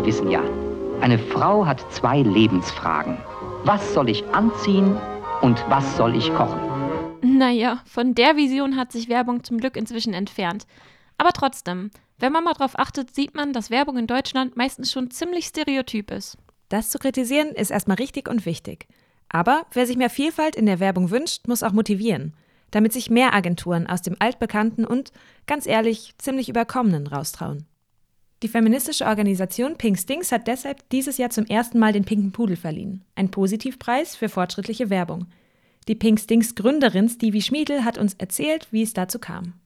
Sie wissen ja, eine Frau hat zwei Lebensfragen. Was soll ich anziehen und was soll ich kochen? Naja, von der Vision hat sich Werbung zum Glück inzwischen entfernt. Aber trotzdem, wenn man mal drauf achtet, sieht man, dass Werbung in Deutschland meistens schon ziemlich stereotyp ist. Das zu kritisieren ist erstmal richtig und wichtig. Aber wer sich mehr Vielfalt in der Werbung wünscht, muss auch motivieren, damit sich mehr Agenturen aus dem altbekannten und, ganz ehrlich, ziemlich überkommenen raustrauen. Die feministische Organisation Pink Stings hat deshalb dieses Jahr zum ersten Mal den Pinken Pudel verliehen, ein Positivpreis für fortschrittliche Werbung. Die Pink Stings Gründerin Stevie Schmiedel hat uns erzählt, wie es dazu kam.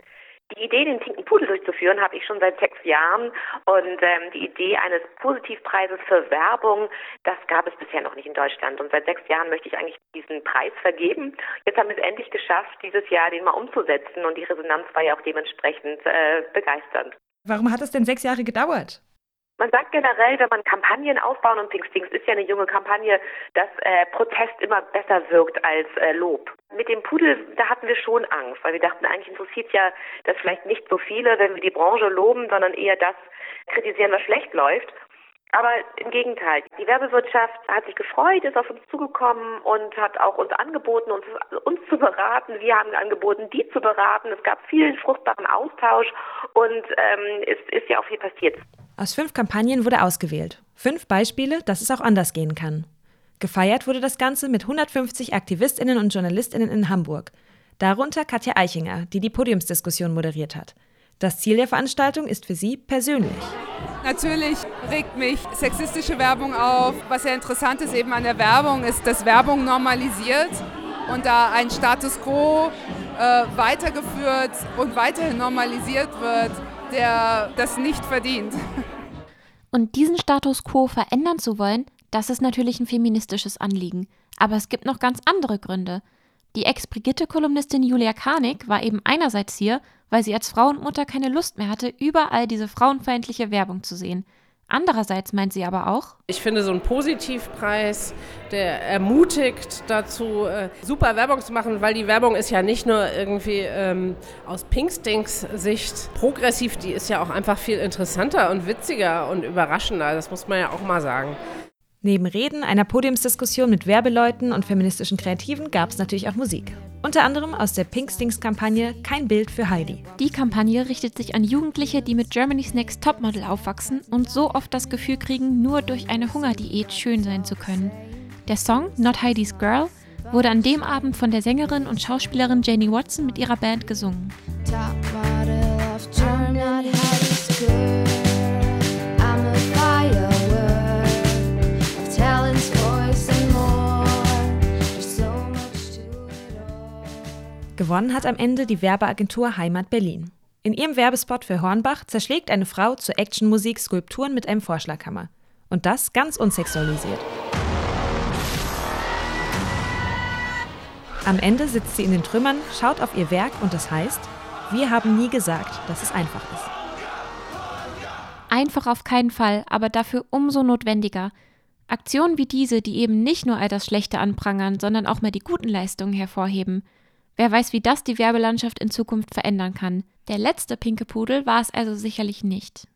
Die Idee, den Pinken Pudel durchzuführen, habe ich schon seit sechs Jahren. Und ähm, die Idee eines Positivpreises für Werbung, das gab es bisher noch nicht in Deutschland. Und seit sechs Jahren möchte ich eigentlich diesen Preis vergeben. Jetzt haben wir es endlich geschafft, dieses Jahr den mal umzusetzen. Und die Resonanz war ja auch dementsprechend äh, begeisternd. Warum hat es denn sechs Jahre gedauert? Man sagt generell, wenn man Kampagnen aufbauen, und Pink Stings ist ja eine junge Kampagne, dass äh, Protest immer besser wirkt als äh, Lob. Mit dem Pudel, da hatten wir schon Angst, weil wir dachten, eigentlich interessiert ja das vielleicht nicht so viele, wenn wir die Branche loben, sondern eher das kritisieren, was schlecht läuft. Aber im Gegenteil, die Werbewirtschaft hat sich gefreut, ist auf uns zugekommen und hat auch uns angeboten, uns, uns zu beraten. Wir haben angeboten, die zu beraten. Es gab viel fruchtbaren Austausch und ähm, es ist ja auch viel passiert. Aus fünf Kampagnen wurde ausgewählt. Fünf Beispiele, dass es auch anders gehen kann. Gefeiert wurde das Ganze mit 150 Aktivistinnen und Journalistinnen in Hamburg. Darunter Katja Eichinger, die die Podiumsdiskussion moderiert hat. Das Ziel der Veranstaltung ist für sie persönlich. Natürlich regt mich sexistische Werbung auf. Was sehr interessant ist eben an der Werbung, ist, dass Werbung normalisiert und da ein Status quo äh, weitergeführt und weiterhin normalisiert wird, der das nicht verdient. Und diesen Status quo verändern zu wollen, das ist natürlich ein feministisches Anliegen. Aber es gibt noch ganz andere Gründe. Die Ex-Brigitte-Kolumnistin Julia Karnig war eben einerseits hier, weil sie als Frau und Mutter keine Lust mehr hatte, überall diese frauenfeindliche Werbung zu sehen. Andererseits meint sie aber auch, ich finde so ein Positivpreis, der ermutigt dazu, äh, super Werbung zu machen, weil die Werbung ist ja nicht nur irgendwie ähm, aus Pinkstings Sicht progressiv, die ist ja auch einfach viel interessanter und witziger und überraschender, das muss man ja auch mal sagen. Neben Reden, einer Podiumsdiskussion mit Werbeleuten und feministischen Kreativen gab es natürlich auch Musik. Unter anderem aus der Pinkstings-Kampagne Kein Bild für Heidi. Die Kampagne richtet sich an Jugendliche, die mit Germany's Next Topmodel aufwachsen und so oft das Gefühl kriegen, nur durch eine Hungerdiät schön sein zu können. Der Song Not Heidi's Girl wurde an dem Abend von der Sängerin und Schauspielerin Janie Watson mit ihrer Band gesungen. Top model of Germany, Gewonnen hat am Ende die Werbeagentur Heimat Berlin. In ihrem Werbespot für Hornbach zerschlägt eine Frau zur Actionmusik Skulpturen mit einem Vorschlaghammer. Und das ganz unsexualisiert. Am Ende sitzt sie in den Trümmern, schaut auf ihr Werk und es heißt, wir haben nie gesagt, dass es einfach ist. Einfach auf keinen Fall, aber dafür umso notwendiger. Aktionen wie diese, die eben nicht nur all das Schlechte anprangern, sondern auch mal die guten Leistungen hervorheben – Wer weiß, wie das die Werbelandschaft in Zukunft verändern kann. Der letzte pinke Pudel war es also sicherlich nicht.